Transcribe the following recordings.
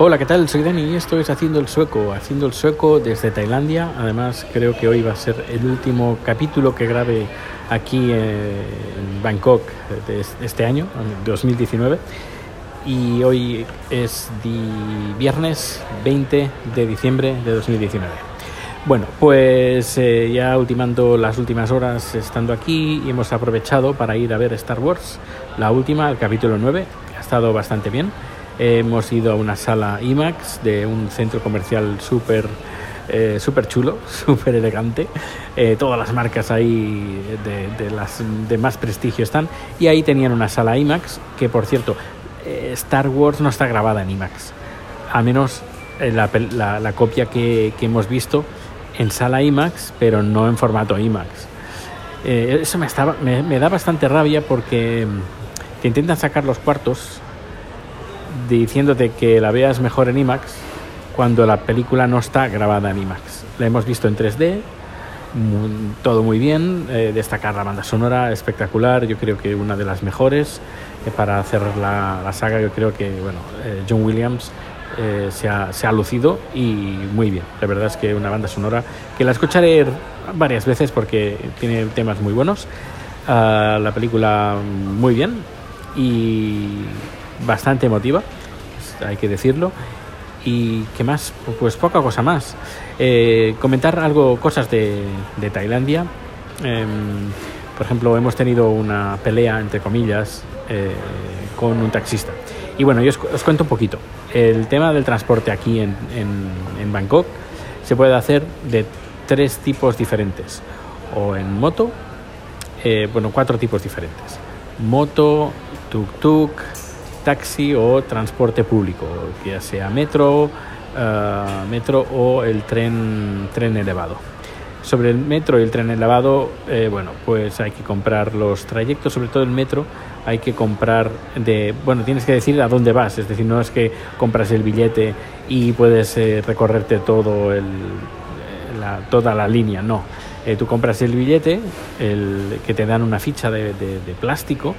Hola, ¿qué tal? Soy Dani y esto es Haciendo el Sueco, Haciendo el Sueco desde Tailandia. Además, creo que hoy va a ser el último capítulo que grabe aquí en Bangkok de este año, 2019. Y hoy es viernes 20 de diciembre de 2019. Bueno, pues eh, ya ultimando las últimas horas estando aquí hemos aprovechado para ir a ver Star Wars, la última, el capítulo 9. Ha estado bastante bien hemos ido a una sala IMAX de un centro comercial súper eh, chulo, súper elegante. Eh, todas las marcas ahí de, las de más prestigio están. Y ahí tenían una sala IMAX, que por cierto, eh, Star Wars no está grabada en IMAX. A menos la, la, copia que, hemos visto en sala IMAX, pero no en formato IMAX. eso me, estaba, me da bastante rabia porque mm, te intentan sacar los cuartos diciéndote que la veas mejor en IMAX cuando la película no está grabada en IMAX. La hemos visto en 3D, todo muy bien, eh, destacar la banda sonora espectacular, yo creo que una de las mejores eh, para hacer la, saga, yo creo que bueno, eh, John Williams se ha, se, ha, lucido y muy bien. La verdad es que una banda sonora que la escucharé varias veces porque tiene temas muy buenos. Ah, la película muy bien y bastante emotiva, hay que decirlo. Y qué más, pues poca cosa más. Eh, comentar algo, cosas de, de Tailandia. Em, por ejemplo, hemos tenido una pelea, entre comillas, eh, con un taxista. Y bueno, yo os, cuento un poquito. El tema del transporte aquí en, en, Bangkok se puede hacer de tres tipos diferentes. O en moto, eh, bueno, cuatro tipos diferentes. Moto, tuk-tuk, taxi o transporte público, ya sea metro, eh, metro o el tren, tren elevado. Sobre el metro y el tren elevado, eh, bueno, pues hay que comprar los trayectos, sobre todo el metro, hay que comprar de, bueno, tienes que decir a dónde vas, es decir, no es que compras el billete y puedes eh, recorrerte todo el, toda la línea, no. tú compras el billete, el, que te dan una ficha de, de plástico,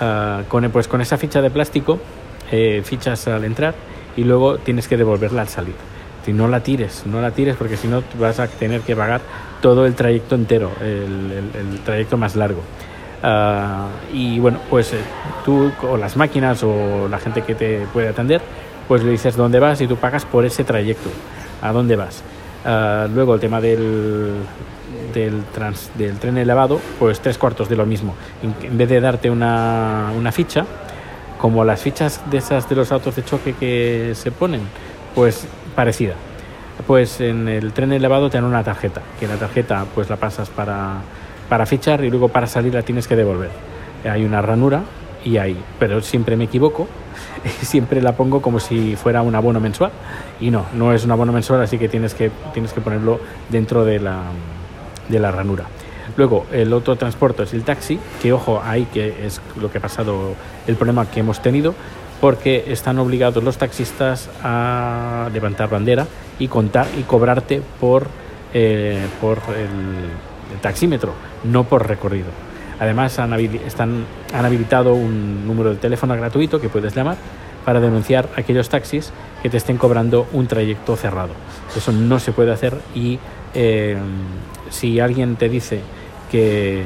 Ah, con, pues con esa ficha de plástico eh, fichas al entrar y luego tienes que devolverla al salir. Si no la tires, no la tires porque si no vas a tener que pagar todo el trayecto entero, el, trayecto más largo. Ah, y bueno, pues eh, tú o las máquinas o la gente que te puede atender, pues le dices dónde vas y tú pagas por ese trayecto, a dónde vas. Ah, luego el tema del, del, del tren elevado, pues tres cuartos de lo mismo. En, vez de darte una, una, ficha, como las fichas de esas de los autos de choque que se ponen, pues parecida. Pues en el tren elevado te dan una tarjeta, que la tarjeta pues la pasas para, para fichar y luego para salir la tienes que devolver. Hay una ranura y ahí, pero siempre me equivoco, siempre la pongo como si fuera un abono mensual y no, no es un abono mensual, así que tienes que, tienes que ponerlo dentro de la, de la ranura. Luego, el otro transporte es el taxi, que ojo, ahí que es lo que ha pasado, el problema que hemos tenido, porque están obligados los taxistas a levantar bandera y contar y cobrarte por, eh, por el, taxímetro, no por recorrido. Además, han, habilitado un número de teléfono gratuito que puedes llamar para denunciar aquellos taxis que te estén cobrando un trayecto cerrado. Eso no se puede hacer y eh, si alguien te dice que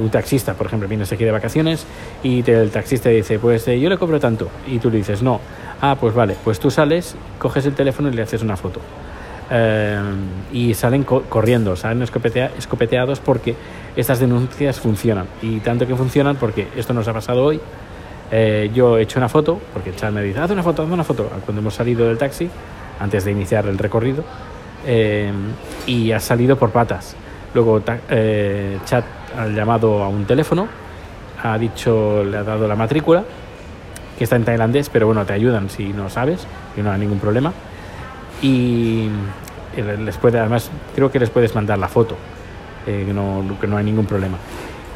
un taxista, por ejemplo, vienes aquí de vacaciones y el taxista dice, pues eh, yo le cobro tanto, y tú le dices, no, ah, pues vale, pues tú sales, coges el teléfono y le haces una foto. Eh, y salen corriendo, salen escopeteados porque estas denuncias funcionan. Y tanto que funcionan porque esto nos ha pasado hoy. Eh, yo he hecho una foto, porque el chat me dice, haz una foto, haz una foto, cuando hemos salido del taxi, antes de iniciar el recorrido, eh, y ha salido por patas. Luego eh, Chat ha llamado a un teléfono, ha dicho, le ha dado la matrícula, que está en tailandés, pero bueno, te ayudan si no sabes, y no hay ningún problema. Y les puede, además, creo que les puedes mandar la foto, eh, que, no, que no hay ningún problema.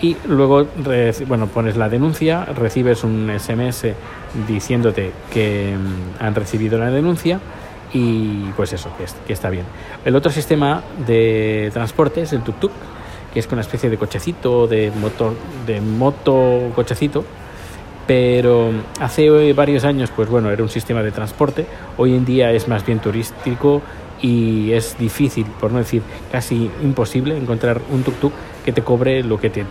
Y luego, bueno, pones la denuncia, recibes un SMS diciéndote que mm, han recibido la denuncia y pues eso, que, está bien. El otro sistema de transporte es el tuk-tuk, que es una especie de cochecito, de moto, de moto cochecito, pero hace varios años, pues bueno, era un sistema de transporte, hoy en día es más bien turístico y es difícil, por no decir casi imposible, encontrar un tuk-tuk que te cobre lo que te,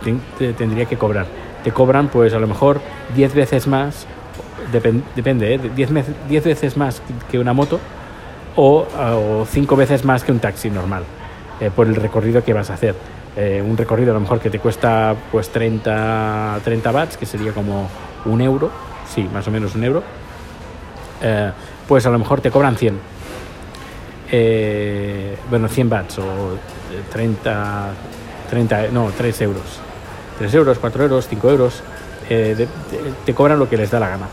tendría que cobrar. Te cobran pues a lo mejor 10 veces más, depende, 10 ¿eh? veces más que una moto o 5 veces más que un taxi normal, eh, por el recorrido que vas a hacer. Eh, un recorrido a lo mejor que te cuesta pues 30, 30 watts, que sería como un euro, sí, más o menos un euro, eh, pues a lo mejor te cobran 100. Eh, bueno, 100 bats o 30, 30, no, 3 euros. 3 euros, 4 euros, 5 euros, te cobran lo que les da la gana.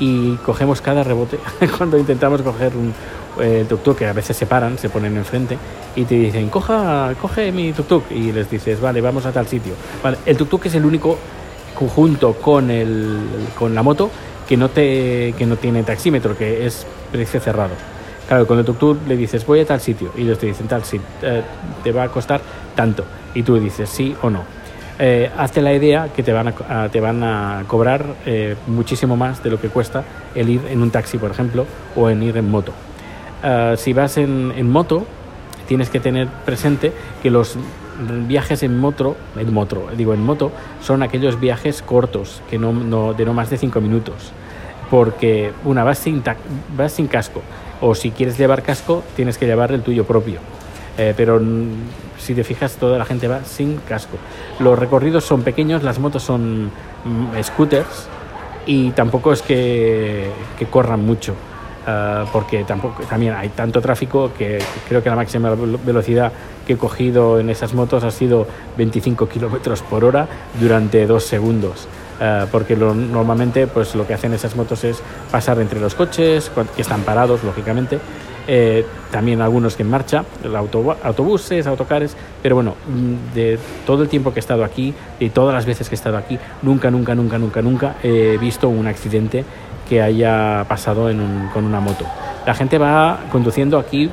Y cogemos cada rebote cuando intentamos coger un, el tuk-tuk, que a veces se paran, se ponen enfrente y te dicen, Coja, coge mi tuk-tuk. Y les dices, vale, vamos a tal sitio. El tuk-tuk es el único junto con, con la moto que no, te, que no tiene taxímetro, que es precio cerrado. Claro, con el tuk-tuk le dices, voy a tal sitio. Y ellos te dicen, tal sitio, eh, te va a costar tanto. Y tú dices, sí o no. Eh, hazte la idea que te van a, te van a cobrar eh, muchísimo más de lo que cuesta el ir en un taxi, por ejemplo, o en ir en moto. Ah, si vas en, moto, tienes que tener presente que los viajes en moto, en moto, digo en moto, son aquellos viajes cortos, que no, de no más de 5 minutos. Porque una vas sin, vas sin casco, o si quieres llevar casco, tienes que llevar el tuyo propio. Eh, pero si te fijas, toda la gente va sin casco. Los recorridos son pequeños, las motos son mm, scooters y tampoco es que corran mucho. Eh, porque tampoco, también hay tanto tráfico que creo que la máxima velocidad que he cogido en esas motos ha sido 25 kilómetros por hora durante dos segundos. Uh, porque lo, normalmente pues lo que hacen esas motos es pasar entre los coches que están parados lógicamente eh, también algunos que en marcha autobuses autocares pero bueno mm, de todo el tiempo que he estado aquí y todas las veces que he estado aquí nunca nunca nunca nunca nunca he visto un accidente que haya pasado con una moto. La gente va conduciendo aquí,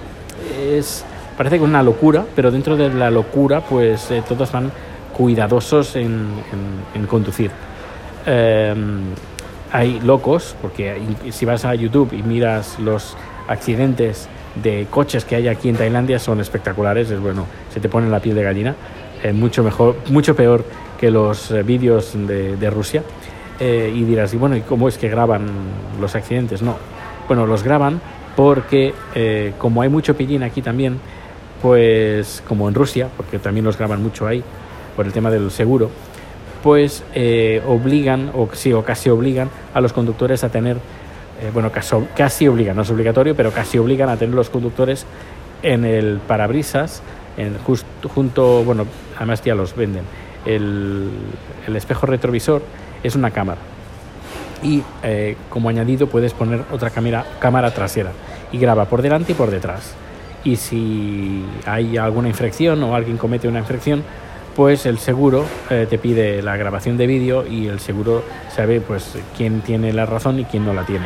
es, parece que una locura, pero dentro de la locura, pues eh, todos van cuidadosos en, conducir. Em, hay locos, porque si vas a YouTube y miras los accidentes de coches que hay aquí en Tailandia son espectaculares, es bueno, se te pone la piel de gallina, es mucho mejor, mucho peor que los eh, vídeos de Rusia. Eh, y dirás, y bueno, ¿y cómo es que graban los accidentes? No, bueno, los graban porque eh, como hay mucho pillín aquí también, pues como en Rusia, porque también los graban mucho ahí por el tema del seguro, pues eh, obligan, o sí, o casi obligan a los conductores a tener, bueno, casi, casi obligan, no es obligatorio, pero casi obligan a tener los conductores en el parabrisas, en junto, bueno, además ya los venden, el, el espejo retrovisor es una cámara. Y eh, como añadido puedes poner otra cámara, cámara trasera y graba por delante y por detrás. Y si hay alguna infracción o alguien comete una infracción, pues el seguro eh, te pide la grabación de vídeo y el seguro sabe pues quién tiene la razón y quién no la tiene.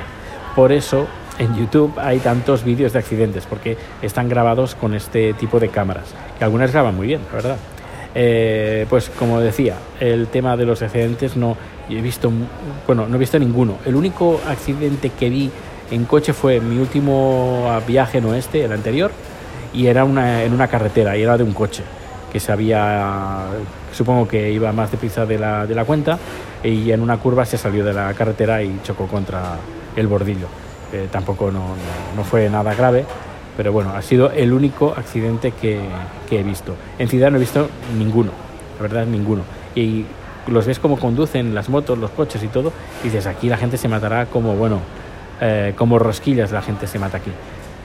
Por eso en YouTube hay tantos vídeos de accidentes porque están grabados con este tipo de cámaras, que algunas graban muy bien, la verdad. Eh, pues como decía, el tema de los accidentes no he visto, bueno, no he visto ninguno. El único accidente que vi en coche fue mi último viaje en oeste, el anterior, y era una, en una carretera, y era de un coche que se había, supongo que iba más deprisa de la, de la cuenta, y en una curva se salió de la carretera y chocó contra el bordillo. Eh, tampoco no, no, fue nada grave, pero bueno, ha sido el único accidente que, que he visto. En ciudad no he visto ninguno, la verdad ninguno. Y los ves como conducen las motos, los coches y todo, y dices, aquí la gente se matará como, bueno, eh, como rosquillas la gente se mata aquí.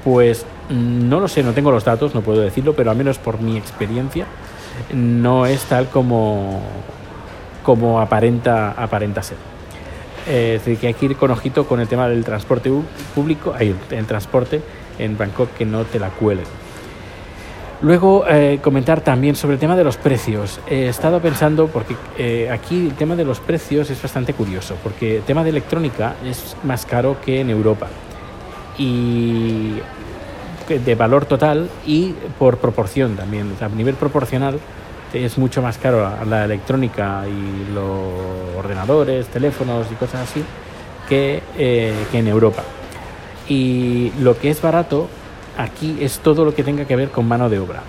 Pues no lo sé, no tengo los datos, no puedo decirlo, pero al menos por mi experiencia no es tal como, como aparenta, aparenta ser. Eh, es decir, que hay que ir con ojito con el tema del transporte público, el transporte en Bangkok que no te la cuelen. Luego eh, comentar también sobre el tema de los precios. He estado pensando, porque eh, aquí el tema de los precios es bastante curioso, porque el tema de electrónica es más caro que en Europa. Y de valor total y por proporción también. a nivel proporcional, es mucho más caro la electrónica y los ordenadores, teléfonos y cosas así que, eh, que en Europa. Y lo que es barato aquí es todo lo que tenga que ver con mano de obra.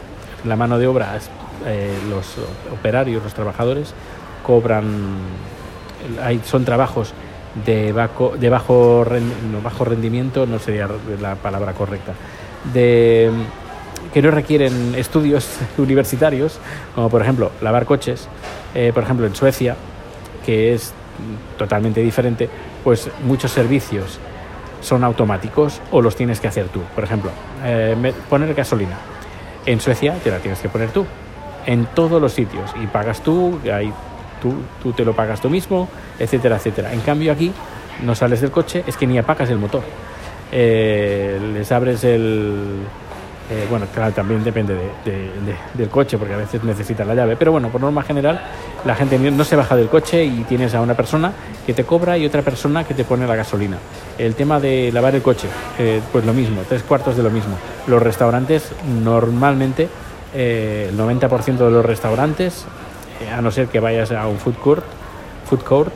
La mano de obra, eh, los operarios, los trabajadores, cobran, hay, son trabajos de bajo, de bajo rendimiento, no sería la palabra correcta, de, que no requieren estudios universitarios, como por ejemplo lavar coches, eh, por ejemplo en Suecia, que es totalmente diferente, pues muchos servicios son automáticos o los tienes que hacer tú. Por ejemplo, eh, poner gasolina. En Suecia te la tienes que poner tú, en todos los sitios, y pagas tú, ahí tú, tú te lo pagas tú mismo, etcétera, etcétera. En cambio aquí no sales del coche, es que ni apagas el motor. Eh, les abres el, eh, bueno, claro, también depende del coche, porque a veces necesitas la llave. Pero bueno, por norma general, la gente no se baja del coche y tienes a una persona que te cobra y otra persona que te pone la gasolina. El tema de lavar el coche, eh, pues lo mismo, tres cuartos de lo mismo. Los restaurantes, normalmente, eh, el 90% de los restaurantes, a no ser que vayas a un food court, food court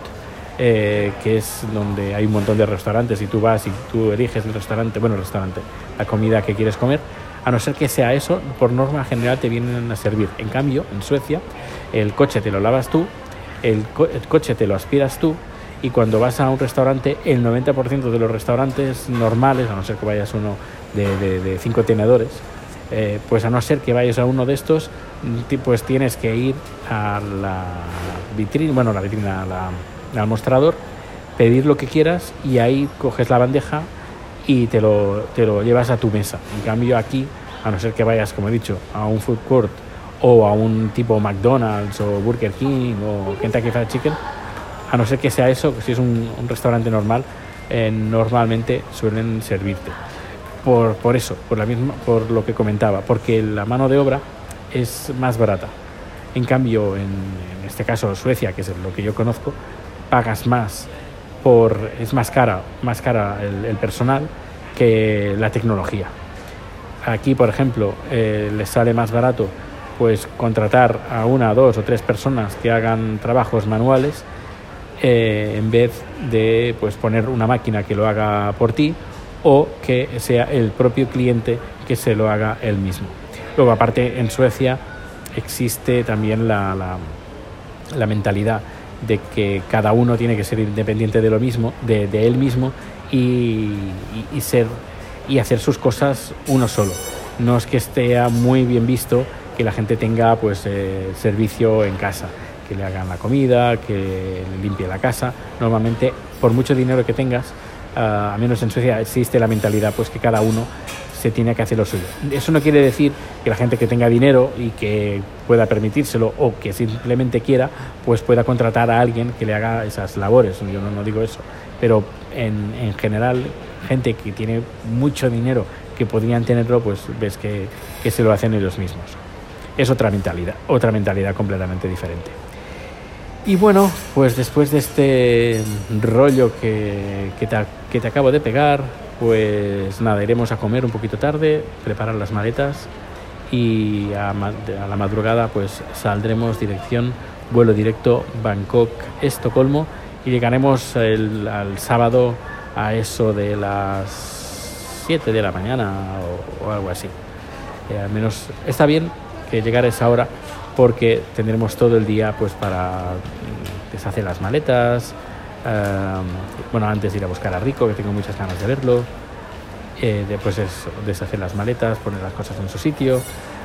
que es donde hay un montón de restaurantes y tú vas y tú eliges el restaurante, bueno, el restaurante, la comida que quieres comer, a no ser que sea eso, por norma general te vienen a servir. En cambio, en Suecia, el coche te lo lavas tú, el, coche te lo aspiras tú, y cuando vas a un restaurante, el 90% de los restaurantes normales, a no ser que vayas uno de, cinco tenedores, eh, pues a no ser que vayas a uno de estos, pues tienes que ir a la vitrina, bueno, la vitrina, al mostrador, pedir lo que quieras y ahí coges la bandeja y te lo, te lo llevas a tu mesa. En cambio aquí, a no ser que vayas, como he dicho, a un food court o a un tipo McDonald's o Burger King o Kentucky Fried Chicken, a no ser que sea eso, si es un, restaurante normal, eh, normalmente suelen servirte. Por, por eso, por, la misma, por lo que comentaba, porque la mano de obra es más barata. En cambio, en, en este caso Suecia, que es lo que yo conozco, pagas más por, es más cara, más cara el, personal que la tecnología. Aquí, por ejemplo, eh, les sale más barato pues contratar a una, dos o tres personas que hagan trabajos manuales eh, en vez de pues poner una máquina que lo haga por ti o que sea el propio cliente que se lo haga él mismo. Luego, aparte, en Suecia existe también la, la, la mentalidad de que cada uno tiene que ser independiente de lo mismo, de, él mismo y, ser y hacer sus cosas uno solo. No es que esté muy bien visto que la gente tenga pues eh, servicio en casa, que le hagan la comida, que limpie la casa. Normalmente, por mucho dinero que tengas, uh, a menos en Suecia existe la mentalidad pues que cada uno se tiene que hacer lo suyo. Eso no quiere decir que la gente que tenga dinero y que pueda permitírselo o que simplemente quiera, pues pueda contratar a alguien que le haga esas labores. Yo no, digo eso. Pero en, en, general, gente que tiene mucho dinero que podrían tenerlo, pues ves que, que se lo hacen ellos mismos. Es otra mentalidad, otra mentalidad completamente diferente. Y bueno, pues después de este rollo que, que, te, que te acabo de pegar, pues nada, iremos a comer un poquito tarde, preparar las maletas y a, la madrugada pues saldremos dirección vuelo directo Bangkok-Estocolmo y llegaremos al sábado a eso de las 7 de la mañana o, algo así. Eh, al menos está bien que llegar esa hora porque tendremos todo el día pues para deshacer las maletas, bueno, antes de ir a buscar a Rico, que tengo muchas ganas de verlo. Eh, después es deshacer las maletas, poner las cosas en su sitio.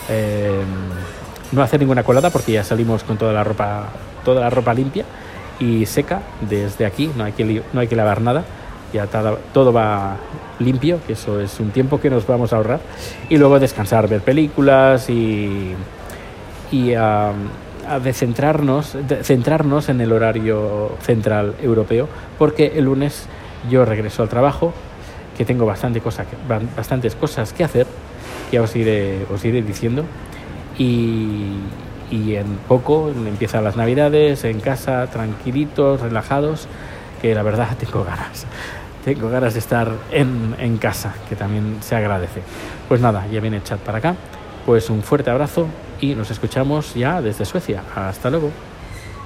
Em, no hacer ninguna colada porque ya salimos con toda la ropa, toda la ropa limpia y seca desde aquí, no hay que, no hay que lavar nada, ya todo, va limpio, que eso es un tiempo que nos vamos a ahorrar. Y luego descansar, ver películas y, y de centrarnos, centrarnos en el horario central europeo, porque el lunes yo regreso al trabajo, que tengo bastante cosa, bastantes cosas que hacer, que os iré, os iré diciendo, y, y en poco empiezan las navidades, en casa, tranquilitos, relajados, que la verdad tengo ganas. Tengo ganas de estar en, en casa, que también se agradece. Pues nada, ya viene el chat para acá. Pues un fuerte abrazo y nos escuchamos ya desde Suecia. Hasta luego.